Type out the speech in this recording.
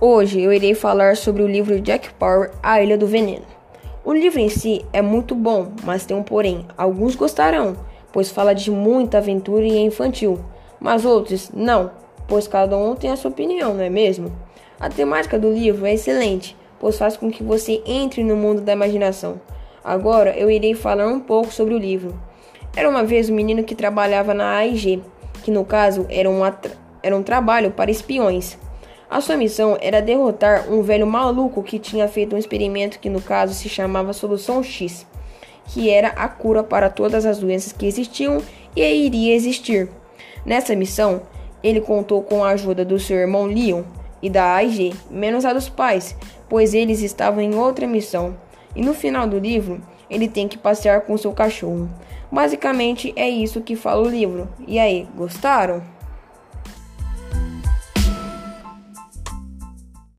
Hoje eu irei falar sobre o livro Jack Power, A Ilha do Veneno. O livro em si é muito bom, mas tem um porém. Alguns gostarão, pois fala de muita aventura e é infantil, mas outros não, pois cada um tem a sua opinião, não é mesmo? A temática do livro é excelente, pois faz com que você entre no mundo da imaginação. Agora eu irei falar um pouco sobre o livro. Era uma vez um menino que trabalhava na AIG, que no caso era um, era um trabalho para espiões. A sua missão era derrotar um velho maluco que tinha feito um experimento que no caso se chamava Solução X, que era a cura para todas as doenças que existiam e iria existir. Nessa missão, ele contou com a ajuda do seu irmão Leon e da AIG, menos a dos pais, pois eles estavam em outra missão. E no final do livro, ele tem que passear com seu cachorro. Basicamente é isso que fala o livro. E aí, gostaram?